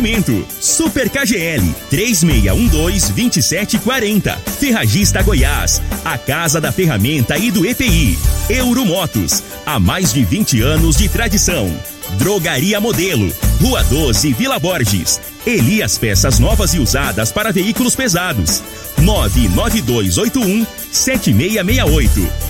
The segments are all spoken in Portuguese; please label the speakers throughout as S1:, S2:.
S1: oferecimento. Super KGL 3612-2740. Ferragista Goiás. A Casa da Ferramenta e do EPI. Euromotos. Há mais de 20 anos de tradição. Drogaria Modelo. Rua 12, Vila Borges. Elias Peças Novas e Usadas para Veículos Pesados. 99281 7668.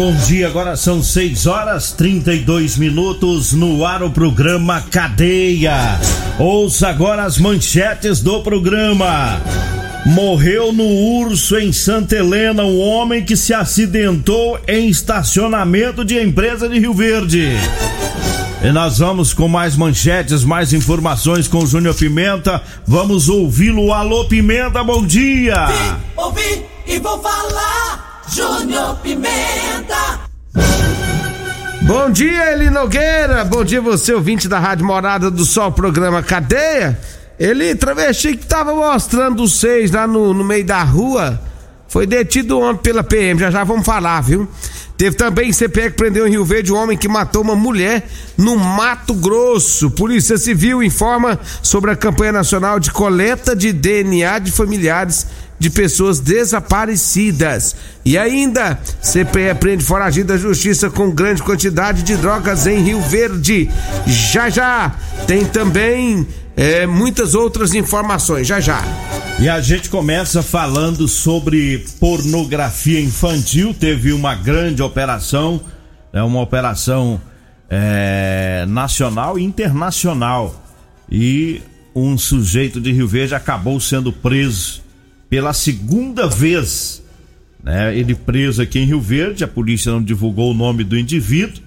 S2: Bom dia. Agora são 6 horas 32 minutos no ar o programa Cadeia. Ouça agora as manchetes do programa. Morreu no urso em Santa Helena um homem que se acidentou em estacionamento de empresa de Rio Verde. E nós vamos com mais manchetes, mais informações com o Júnior Pimenta. Vamos ouvi-lo. Alô, Pimenta, bom dia!
S3: Vim, ouvi e vou falar. Júnior Pimenta.
S4: Bom dia, Eli Nogueira. Bom dia, você, ouvinte da Rádio Morada do Sol, programa Cadeia. Ele, travesti que tava mostrando os seis lá no, no meio da rua, foi detido ontem pela PM. Já já vamos falar, viu? Teve também CPE que prendeu em Rio Verde um homem que matou uma mulher no Mato Grosso. Polícia Civil informa sobre a campanha nacional de coleta de DNA de familiares de pessoas desaparecidas. E ainda, CPE prende foragido da justiça com grande quantidade de drogas em Rio Verde. Já já tem também é, muitas outras informações. Já já.
S2: E a gente começa falando sobre pornografia infantil. Teve uma grande operação, é uma operação é, nacional e internacional. E um sujeito de Rio Verde acabou sendo preso pela segunda vez. Né? Ele preso aqui em Rio Verde, a polícia não divulgou o nome do indivíduo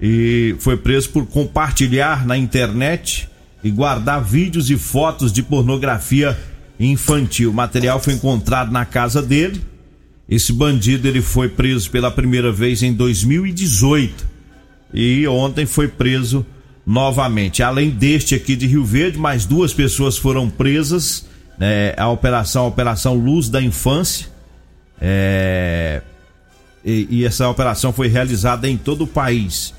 S2: e foi preso por compartilhar na internet e guardar vídeos e fotos de pornografia infantil. O material foi encontrado na casa dele. Esse bandido ele foi preso pela primeira vez em 2018 e ontem foi preso novamente. Além deste aqui de Rio Verde, mais duas pessoas foram presas é, a operação, a operação Luz da Infância. É, e, e, essa operação foi realizada em todo o país.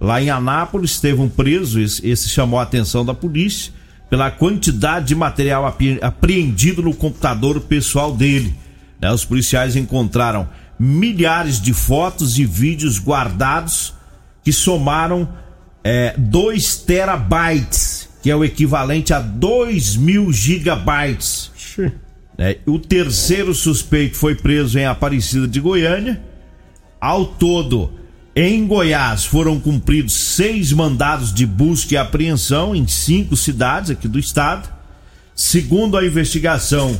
S2: Lá em Anápolis teve um preso, esse, esse chamou a atenção da polícia pela quantidade de material apreendido no computador pessoal dele. Né? Os policiais encontraram milhares de fotos e vídeos guardados que somaram 2 é, terabytes que é o equivalente a 2 mil gigabytes. É, o terceiro suspeito foi preso em Aparecida de Goiânia. Ao todo, em Goiás foram cumpridos seis mandados de busca e apreensão em cinco cidades aqui do estado. Segundo a investigação,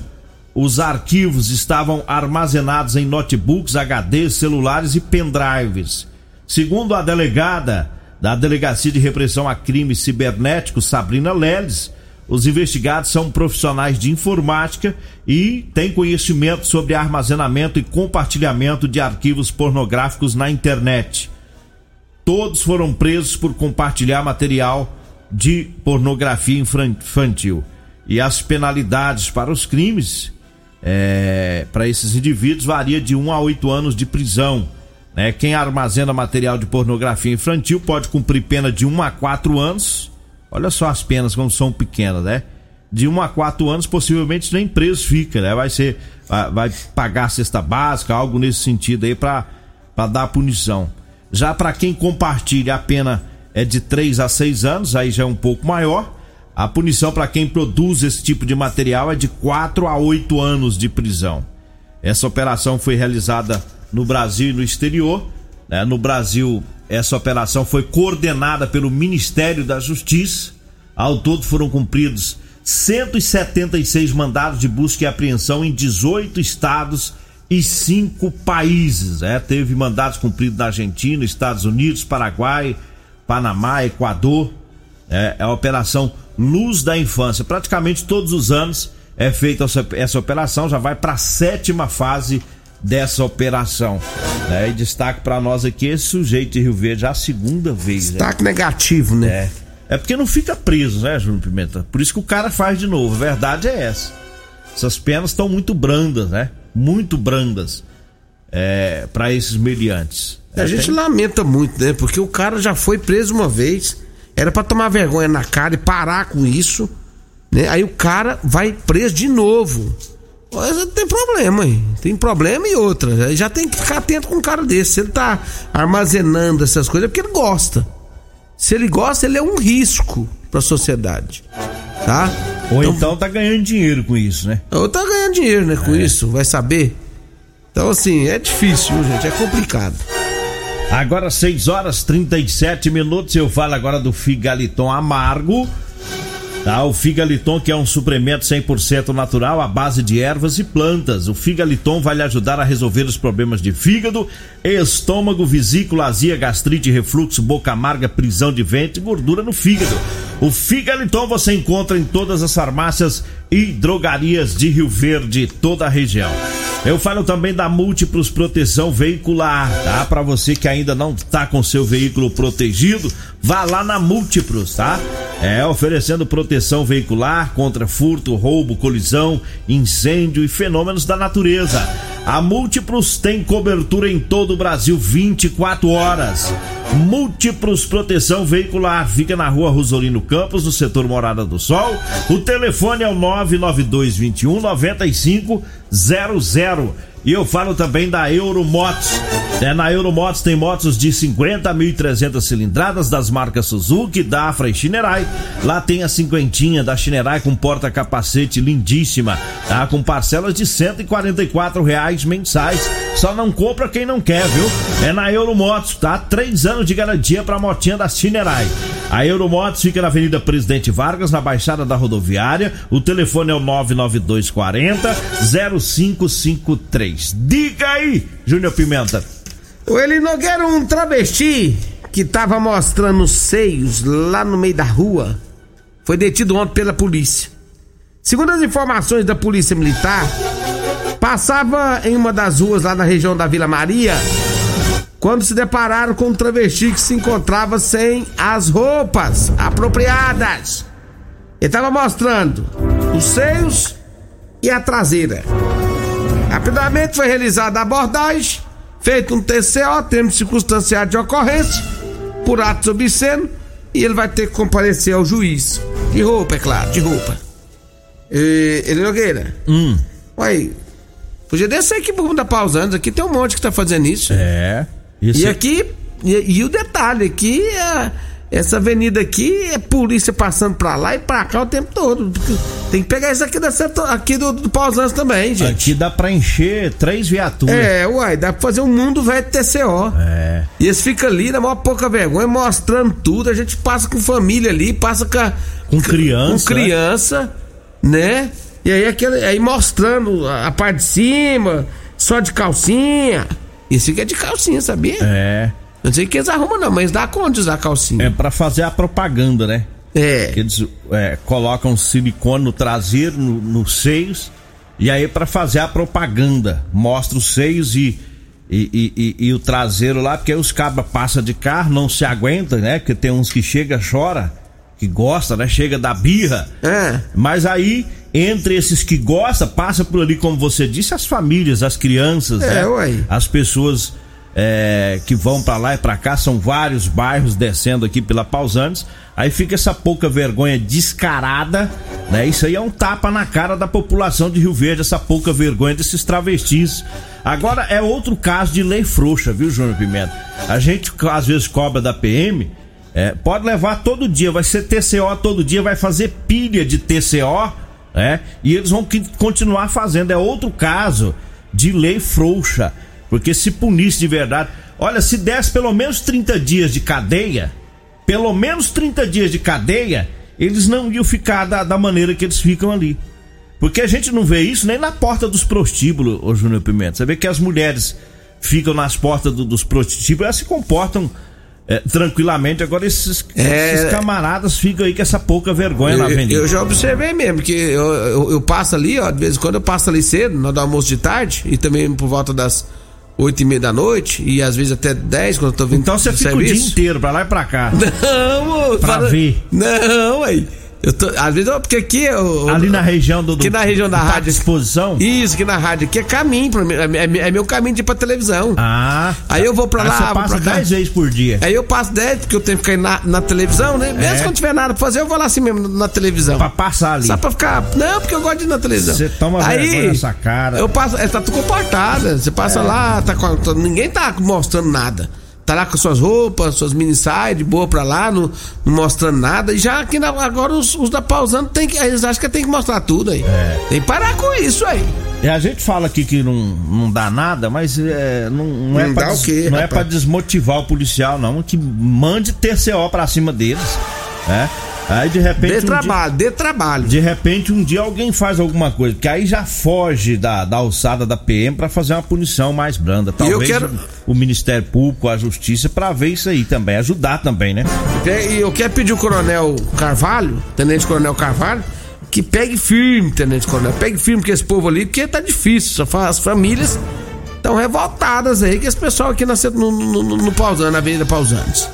S2: os arquivos estavam armazenados em notebooks, HDs, celulares e pendrives. Segundo a delegada, da Delegacia de Repressão a Crimes Cibernéticos, Sabrina Leles. Os investigados são profissionais de informática e têm conhecimento sobre armazenamento e compartilhamento de arquivos pornográficos na internet. Todos foram presos por compartilhar material de pornografia infantil. E as penalidades para os crimes, é, para esses indivíduos, varia de 1 a 8 anos de prisão né? Quem armazena material de pornografia infantil pode cumprir pena de 1 a 4 anos. Olha só as penas como são pequenas, né? De 1 a 4 anos, possivelmente nem preso fica, né? Vai ser. Vai pagar cesta básica, algo nesse sentido aí para dar punição. Já para quem compartilha, a pena é de 3 a 6 anos, aí já é um pouco maior. A punição para quem produz esse tipo de material é de 4 a 8 anos de prisão. Essa operação foi realizada no Brasil e no exterior. Né? No Brasil, essa operação foi coordenada pelo Ministério da Justiça. Ao todo foram cumpridos 176 mandados de busca e apreensão em 18 estados e cinco países. É, teve mandados cumpridos na Argentina, Estados Unidos, Paraguai, Panamá, Equador. É, é a operação Luz da Infância. Praticamente todos os anos é feita essa operação, já vai para a sétima fase dessa operação. Né? E destaque para nós aqui esse sujeito de Rio Verde já a segunda vez.
S4: Né? Destaque né? negativo, né?
S2: É. É porque não fica preso, né, Júnior Pimenta? Por isso que o cara faz de novo. A verdade é essa. Essas penas estão muito brandas, né? Muito brandas é, para esses meliantes.
S4: É, a gente tem... lamenta muito, né? Porque o cara já foi preso uma vez, era para tomar vergonha na cara e parar com isso, né? Aí o cara vai preso de novo. Tem problema, hein? Tem problema e outra. Já tem que ficar atento com um cara desse. Se ele tá armazenando essas coisas, é porque ele gosta. Se ele gosta, ele é um risco para a sociedade. Tá?
S2: Ou então, então tá ganhando dinheiro com isso, né?
S4: Ou tá ganhando dinheiro, né, com é. isso, vai saber. Então assim, é difícil, gente, é complicado.
S2: Agora 6 horas 37 minutos, eu falo agora do Figaliton Amargo Tá, o Figaliton, que é um suplemento 100% natural à base de ervas e plantas. O Figaliton vai lhe ajudar a resolver os problemas de fígado, estômago, vesícula, azia, gastrite, refluxo, boca amarga, prisão de ventre e gordura no fígado. O Figaliton você encontra em todas as farmácias e drogarias de Rio Verde, toda a região. Eu falo também da Múltiplos Proteção Veicular, tá? Para você que ainda não tá com seu veículo protegido, vá lá na Múltiplos, tá? É, oferecendo proteção veicular contra furto, roubo, colisão, incêndio e fenômenos da natureza. A Múltiplos tem cobertura em todo o Brasil 24 horas. Múltiplos Proteção Veicular fica na rua Rosolino Campos, no setor Morada do Sol. O telefone é o 992 21 9500. E eu falo também da Euromotos. É, na Euromotos tem motos de 50 a 1.300 cilindradas das marcas Suzuki, Dafra e Shinerai. Lá tem a cinquentinha da Shinerai com porta-capacete lindíssima, tá? Com parcelas de 144 reais mensais. Só não compra quem não quer, viu? É na Euromotos, tá? Três anos de garantia pra motinha da Shinerai. A Euromotos fica na Avenida Presidente Vargas, na Baixada da Rodoviária. O telefone é o 99240 0553. Diga aí, Júnior Pimenta.
S4: O Eli Nogueira, um travesti que tava mostrando os seios lá no meio da rua, foi detido ontem pela polícia. Segundo as informações da Polícia Militar, passava em uma das ruas lá na região da Vila Maria quando se depararam com um travesti que se encontrava sem as roupas apropriadas. Ele estava mostrando os seios e a traseira. Rapidamente foi realizada a abordagem, feito um TCO, termo circunstanciado de ocorrência, por atos obscenos, e ele vai ter que comparecer ao juiz. De roupa, é claro, de roupa. E, ele Nogueira.
S2: Hum.
S4: Uai, podia descer aqui por da pausando, aqui tem um monte que tá fazendo isso.
S2: É.
S4: Isso. E aqui, e, e o detalhe, aqui é essa avenida aqui é polícia passando pra lá e pra cá o tempo todo. Tem que pegar isso aqui, da setor, aqui do, do também, gente.
S2: Aqui dá pra encher três viaturas.
S4: É, uai, dá pra fazer um mundo velho de TCO.
S2: É.
S4: E eles ficam ali, na maior pouca vergonha, mostrando tudo. A gente passa com família ali, passa com, a,
S2: com criança.
S4: Com criança, né? E aí, aquele, aí mostrando a, a parte de cima, só de calcinha. Isso aqui é de calcinha, sabia?
S2: É.
S4: Não sei que eles arrumam, não, mas dá conta de usar calcinha.
S2: É para fazer a propaganda, né?
S4: É.
S2: Eles é, colocam silicone no traseiro, nos no seios, e aí para fazer a propaganda, mostra os seios e, e, e, e, e o traseiro lá, porque aí os cabas passam de carro, não se aguenta, né? Porque tem uns que chega, chora, que gosta, né? Chega da birra.
S4: É.
S2: Mas aí, entre esses que gosta, passa por ali, como você disse, as famílias, as crianças,
S4: é,
S2: né? As pessoas é, que vão para lá e para cá, são vários bairros descendo aqui pela Pausantes. Aí fica essa pouca vergonha descarada, né? Isso aí é um tapa na cara da população de Rio Verde, essa pouca vergonha desses travestis. Agora é outro caso de lei frouxa, viu, Júnior Pimenta? A gente às vezes cobra da PM É, pode levar todo dia, vai ser TCO todo dia, vai fazer pilha de TCO, né? E eles vão continuar fazendo. É outro caso de lei frouxa. Porque se punisse de verdade. Olha, se desse pelo menos 30 dias de cadeia, pelo menos 30 dias de cadeia, eles não iam ficar da, da maneira que eles ficam ali. Porque a gente não vê isso nem na porta dos prostíbulos, ô Júnior Pimenta. Você vê que as mulheres ficam nas portas do, dos prostíbulos, elas se comportam é, tranquilamente. Agora esses, é... esses, camaradas ficam aí com essa pouca vergonha na avenida.
S4: Eu, já observei mesmo, que eu, eu, eu, passo ali, ó, de vez em quando eu passo ali cedo, no almoço de tarde, e também por volta das oito e meia da noite, e às vezes até dez quando eu tô vindo
S2: Então você fica serviço. o dia inteiro pra lá e pra cá.
S4: Não,
S2: pra fala... ver.
S4: Não, aí. Eu tô, às vezes, porque aqui eu,
S2: Ali na região do. Aqui
S4: na região da rádio.
S2: exposição?
S4: Isso, aqui na rádio. Aqui é caminho, pra mim, é, é, é, meu caminho de ir pra televisão.
S2: Ah.
S4: Aí eu vou pra lá. Você
S2: passa 10 vezes por dia.
S4: Aí eu passo 10, porque eu tenho que ficar na, na televisão, né? Mesmo é. quando não tiver nada pra fazer, eu vou lá assim mesmo na televisão.
S2: Pra passar ali.
S4: Só pra ficar. Não, porque eu gosto de ir na televisão.
S2: Você toma
S4: aí,
S2: nessa cara.
S4: Eu passo. É, tá tudo comportada. Você passa é. lá, tá, ninguém tá mostrando nada tá lá com suas roupas, suas mini de boa pra lá, não, não, mostrando nada. E já aqui na, agora os, os, da pausando tem que, eles acham que tem que mostrar tudo aí. É. Tem que parar com isso aí.
S2: E a gente fala aqui que não, não dá nada, mas é, não, não, não é pra, des, quê, não é pra desmotivar o policial, não. Que mande TCO pra cima deles. É. Aí de repente.
S4: Dê um trabalho, dia, dê trabalho.
S2: De repente um dia alguém faz alguma coisa, porque aí já foge da, da alçada da PM para fazer uma punição mais branda. Talvez quero... o, Ministério Público, a Justiça, para ver isso aí também, ajudar também, né?
S4: E eu quero pedir o Coronel Carvalho, Tenente Coronel Carvalho, que pegue firme, Tenente Coronel, pegue firme com esse povo ali, porque tá difícil. As famílias estão revoltadas aí, que esse pessoal aqui nasceu no, no, no, no na Avenida Pausantes.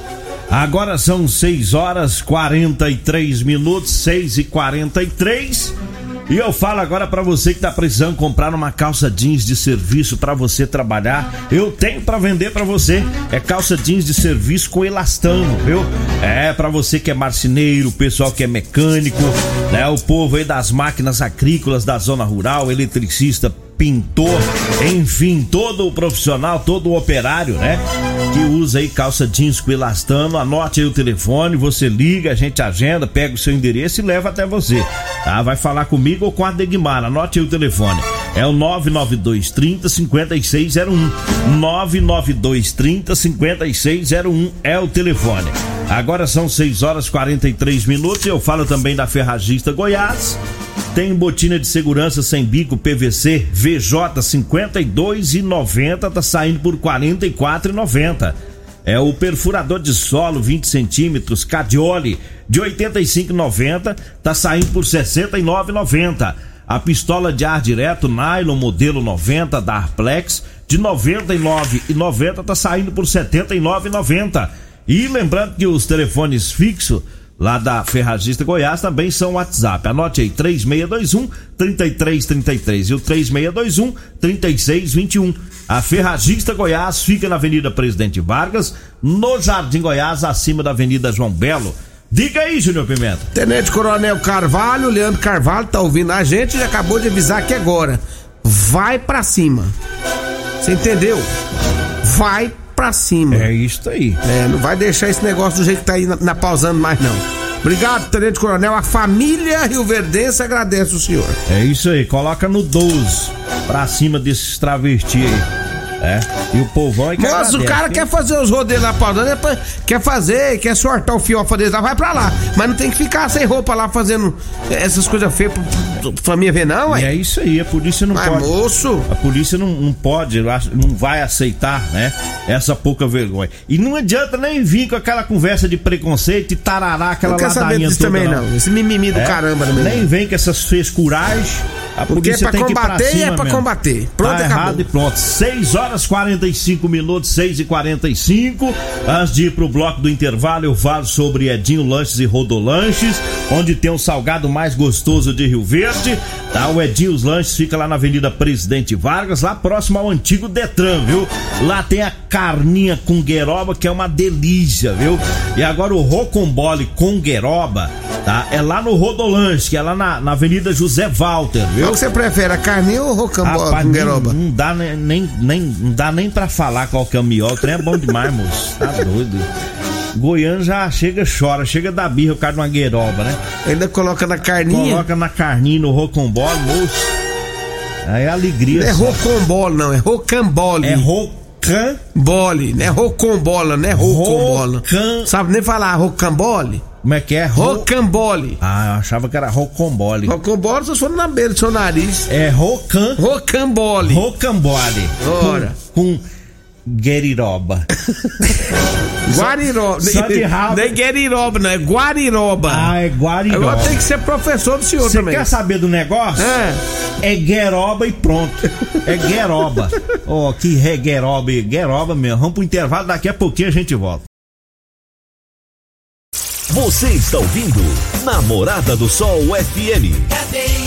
S2: Agora são 6 horas 43 minutos, 6 e 43 e eu falo agora para você que tá precisando comprar uma calça jeans de serviço para você trabalhar. Eu tenho para vender para você. É calça jeans de serviço com elastano, viu? É para você que é marceneiro, pessoal que é mecânico, né? O povo aí das máquinas agrícolas da zona rural, eletricista, pintor, enfim, todo o profissional, todo o operário, né? Que usa aí calça jeans com elastano, anote aí o telefone, você liga, a gente agenda, pega o seu endereço e leva até você, tá? Vai falar comigo ou com a Degmar, anote aí o telefone. É o 992 30 5601. 992 30 5601 é o telefone. Agora são 6 horas 43 minutos eu falo também da Ferragista Goiás tem botina de segurança sem bico PVC VJ 52,90 tá saindo por 44,90. É o perfurador de solo 20 centímetros Cadioli de 85,90 tá saindo por 69,90. A pistola de ar direto nylon modelo 90 da Arplex de 99,90 tá saindo por 79,90. E lembrando que os telefones fixos lá da Ferragista Goiás também são WhatsApp. Anote aí, 3621 3333 e o 3621 3621. A Ferragista Goiás fica na Avenida Presidente Vargas, no Jardim Goiás, acima da Avenida João Belo. Diga aí, Júnior Pimenta.
S4: Tenente Coronel Carvalho, Leandro Carvalho tá ouvindo a gente e acabou de avisar aqui agora. Vai para cima. Você entendeu? Vai pra cima.
S2: É isso aí.
S4: É, não vai deixar esse negócio do jeito que tá aí na, na pausando mais não. Obrigado, Tenente Coronel. A família Rio Verdense agradece o senhor.
S2: É isso aí, coloca no 12 pra cima desses travestis aí. É. E o povão é que
S4: Mas o cara quer fazer os rodeios na paudana, quer fazer, quer sortar o fiofa deles lá, vai pra lá. Mas não tem que ficar sem roupa lá fazendo essas coisas feias pra família ver, não,
S2: ué. E é isso aí, a polícia não
S4: Mas,
S2: pode.
S4: moço.
S2: A polícia não, não pode, não vai aceitar, né? Essa pouca vergonha. E não adianta nem vir com aquela conversa de preconceito e tarará, aquela
S4: não ladainha toda. também, não. não. Esse mimimi do é? caramba,
S2: né? Nem vem com essas frescuragens.
S4: A Porque é pra tem combater que ir pra é pra mesmo. combater.
S2: Pronto, tá acabou. errado e pronto. 6 horas 45 minutos, 6 e 45 Antes de ir pro bloco do intervalo, eu falo sobre Edinho Lanches e Rodolanches, onde tem o salgado mais gostoso de Rio Verde. Tá, o Edinho Lanches fica lá na Avenida Presidente Vargas, lá próximo ao antigo Detran, viu? Lá tem a carninha com gueroba, que é uma delícia, viu? E agora o Rocombole com gueroba tá? É lá no Rodolanche, que é lá na, na Avenida José Walter, viu?
S4: Qual que você prefere, a carninha ou o rocambole com gueroba?
S2: Não dá nem, nem, nem, não dá nem pra falar qual que é o melhor, o trem é bom demais, moço, tá doido. Goiano já chega, chora, chega da birra, o cara de uma gueiroba, né?
S4: Ainda coloca na carninha.
S2: Coloca na carninha, no rocambole, moço. Aí é alegria.
S4: Não é rocambole, não, é rocambole.
S2: É rocan.
S4: Bole, não é rocambola, não é rocambola.
S2: Rocan-
S4: Sabe nem falar rocambole?
S2: Como é que é? Ro...
S4: Rocambole.
S2: Ah, eu achava que era rocambole.
S4: Rocambole só na beira do seu nariz.
S2: É rocan.
S4: Rocambole.
S2: Rocambole.
S4: Ora.
S2: Com, com gueriroba.
S4: Guariroba.
S2: só de rabo.
S4: Nem gueriroba, não, é guariroba.
S2: Ah, é guariroba.
S4: Agora tem que ser professor do senhor
S2: Você
S4: também.
S2: quer saber do negócio?
S4: É.
S2: É gueroba e pronto. É gueroba. Ó, que é gueroba e gueroba mesmo. Vamos pro intervalo, daqui a pouquinho a gente volta.
S5: Você está ouvindo Namorada do Sol FM.
S3: Cadeia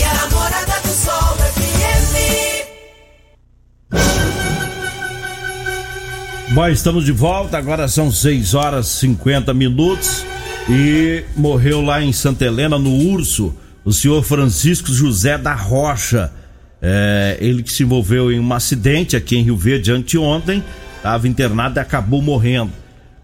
S2: Bom, estamos de volta, agora são 6 horas e 50 minutos e morreu lá em Santa Helena, no Urso, o senhor Francisco José da Rocha. É, ele que se envolveu em um acidente aqui em Rio Verde anteontem, estava internado e acabou morrendo.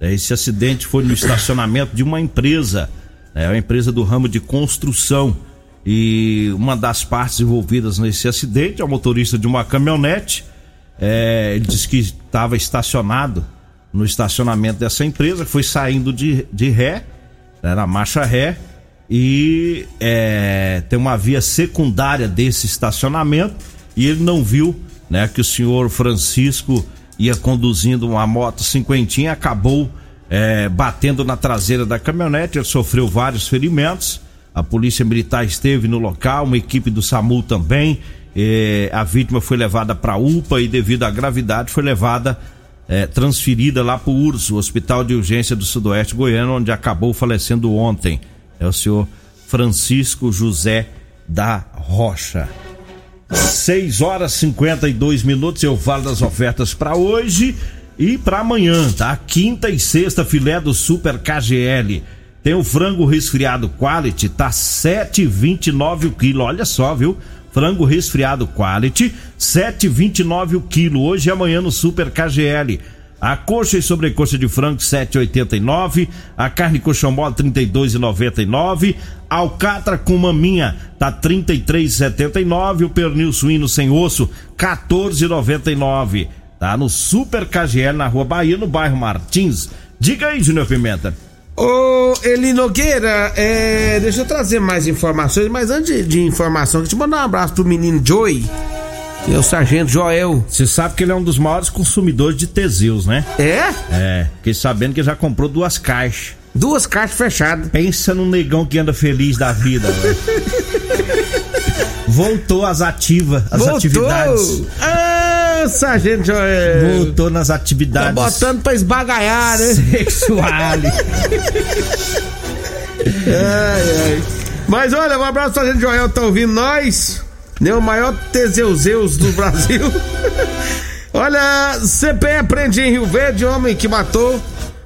S2: É, Esse acidente foi no estacionamento de uma empresa, é uma empresa do ramo de construção. E uma das partes envolvidas nesse acidente é o motorista de uma caminhonete. É, ele disse que estava estacionado no estacionamento dessa empresa, foi saindo de, de ré, era marcha ré, e é, tem uma via secundária desse estacionamento, e ele não viu né, que o senhor Francisco ia conduzindo uma moto cinquentinha, acabou é, batendo na traseira da caminhonete, ele sofreu vários ferimentos. A polícia militar esteve no local, uma equipe do SAMU também. Eh, a vítima foi levada para UPA e, devido à gravidade, foi levada, eh, transferida lá para o URSS, o Hospital de Urgência do Sudoeste Goiano, onde acabou falecendo ontem. É o senhor Francisco José da Rocha. 6 horas e 52 minutos. Eu falo das ofertas para hoje e para amanhã, tá? Quinta e sexta, filé do Super KGL. Tem o frango resfriado quality, tá 7,29 o quilo. Olha só, viu? Frango resfriado quality, 7,29 o quilo. Hoje e amanhã no Super KGL. A coxa e sobrecoxa de frango 7,89, a carne coxão mole 32,99, alcatra com maminha tá 33,79, o pernil suíno sem osso 14,99. Tá no Super KGL na Rua Bahia, no bairro Martins. Diga aí, Júnior Pimenta.
S4: Ô, Eli Nogueira, é, deixa eu trazer mais informações, mas antes de informação, deixa eu mandar um abraço pro menino Joey, que é o sargento Joel.
S2: Você sabe que ele é um dos maiores consumidores de Teseus, né?
S4: É?
S2: É, fiquei sabendo que já comprou duas caixas.
S4: Duas caixas fechadas.
S2: Pensa num negão que anda feliz da vida, velho. Voltou às ativas, as
S4: Voltou.
S2: atividades.
S4: Ah, sargento Joel.
S2: Voltou nas
S4: Tá
S2: atividades
S4: botando pra esbagaiar, né?
S2: sexuais.
S4: Ai, ai. Mas olha, um abraço pra gente, Joel, tá ouvindo nós? Né, o maior Teseuzeus do Brasil. olha, CPE prende em Rio Verde homem que matou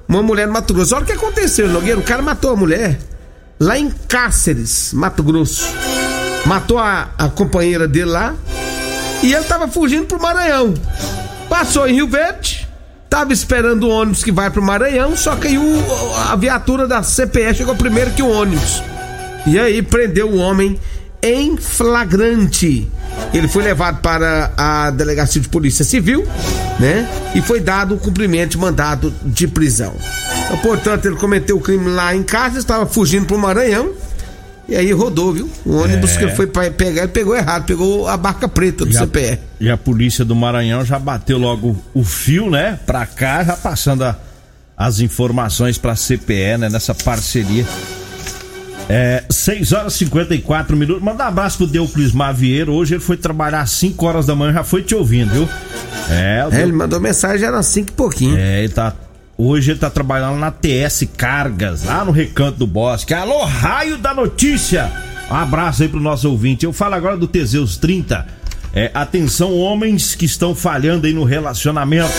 S4: uma mulher no Mato Grosso. Olha o que aconteceu, Nogueira. O cara matou a mulher lá em Cáceres, Mato Grosso. Matou a, a companheira dele lá e ele tava fugindo pro Maranhão. Passou em Rio Verde, tava esperando o ônibus que vai pro Maranhão, só que aí o, a viatura da CPE chegou primeiro que o ônibus. E aí prendeu o homem em flagrante. Ele foi levado para a delegacia de polícia civil, né? E foi dado o cumprimento de mandado de prisão. Então, portanto, ele cometeu o crime lá em casa, estava fugindo pro Maranhão. E aí rodou, viu? O ônibus
S2: É.
S4: que foi pegar, ele pegou errado, pegou a barca preta do
S2: E a,
S4: CPE.
S2: e a polícia do Maranhão já bateu logo o fio, né? Pra cá, já passando a- as informações pra CPE, né? Nessa parceria. É, 6 horas e 54 minutos. Manda um abraço pro Deuclis Mavieiro. Hoje ele foi trabalhar às 5 horas da manhã, já foi te ouvindo, viu? É, o
S4: É, ele mandou mensagem, era cinco e pouquinho.
S2: É, ele tá. Hoje ele tá trabalhando na TS Cargas, lá no Recanto do Bosque. Alô, raio da notícia! Um abraço aí pro nosso ouvinte. Eu falo agora do Teseus 30. É, atenção, homens que estão falhando aí no relacionamento.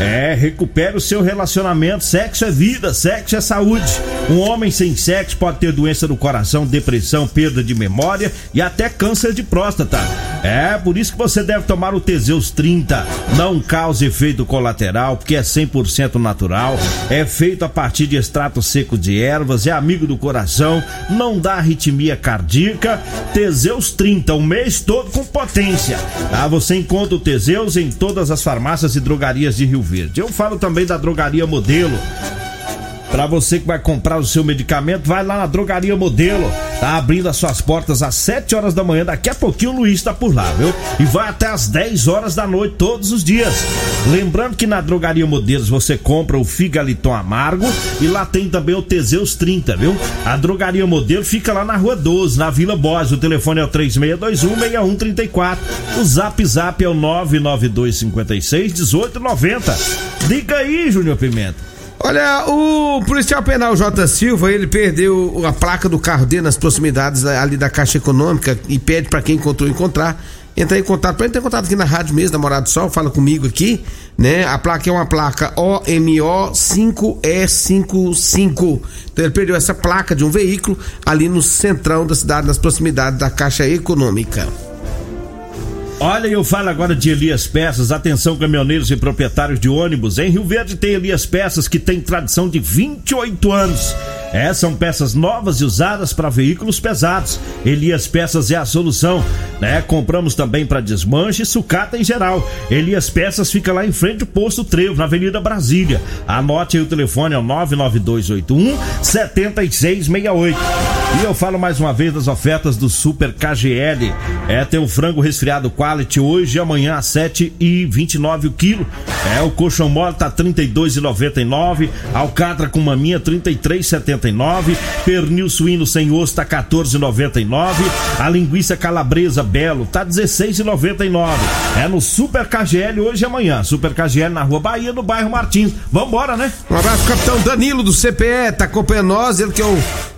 S2: É, recupere o seu relacionamento. Sexo é vida, sexo é saúde. Um homem sem sexo pode ter doença do coração, depressão, perda de memória e até câncer de próstata. É, por isso que você deve tomar o Teseus 30. Não causa efeito colateral, porque é 100% natural. É feito a partir de extrato seco de ervas, é amigo do coração, não dá arritmia cardíaca. Teseus 30, o mês todo com potência. Tá? Você encontra o Teseus em todas as farmácias e drogarias de Rio Verde. Eu falo também da drogaria Modelo. Para você que vai comprar o seu medicamento, vai lá na Drogaria Modelo. Tá abrindo as suas portas às 7 horas da manhã. Daqui a pouquinho o Luiz tá por lá, viu? E vai até às 10 horas da noite todos os dias. Lembrando que na Drogaria Modelos você compra o Figaliton Amargo e lá tem também o Teseus 30, viu? A Drogaria Modelo fica lá na Rua 12, na Vila Bós. O telefone é o 3621-6134. O Zap Zap é o 99256-1890. Liga aí, Júnior Pimenta.
S4: Olha, o policial penal J. Silva, ele perdeu a placa do carro dele nas proximidades ali da Caixa Econômica e pede para quem encontrou encontrar. Entrar em contato, para entrar em contato aqui na rádio mesmo, Namorado do Sol, fala comigo aqui, né? A placa é uma placa OMO 5E55. Então ele perdeu essa placa de um veículo ali no centrão da cidade, nas proximidades da Caixa Econômica.
S2: Olha, eu falo agora de Elias Peças. Atenção, caminhoneiros e proprietários de ônibus. Em Rio Verde tem Elias Peças que tem tradição de 28 anos. É, são peças novas e usadas para veículos pesados. Elias Peças é a solução, né? Compramos também para desmanche e sucata em geral. Elias Peças fica lá em frente ao posto Trevo, na Avenida Brasília. Anote aí o telefone é o 99281 7668. E eu falo mais uma vez das ofertas do Super KGL. É, tem o frango resfriado quality hoje e amanhã às 7 e 29 o quilo. É, o colchão mole tá 32,99, alcatra com maminha 33,79, pernil suíno sem osso tá 14,99, a linguiça calabresa belo tá 16,99. É no Super KGL hoje e amanhã. Super KGL na Rua Bahia, no bairro Martins. Vambora, né?
S4: Um abraço, capitão Danilo do CPE, tá acompanhando nós, ele que é o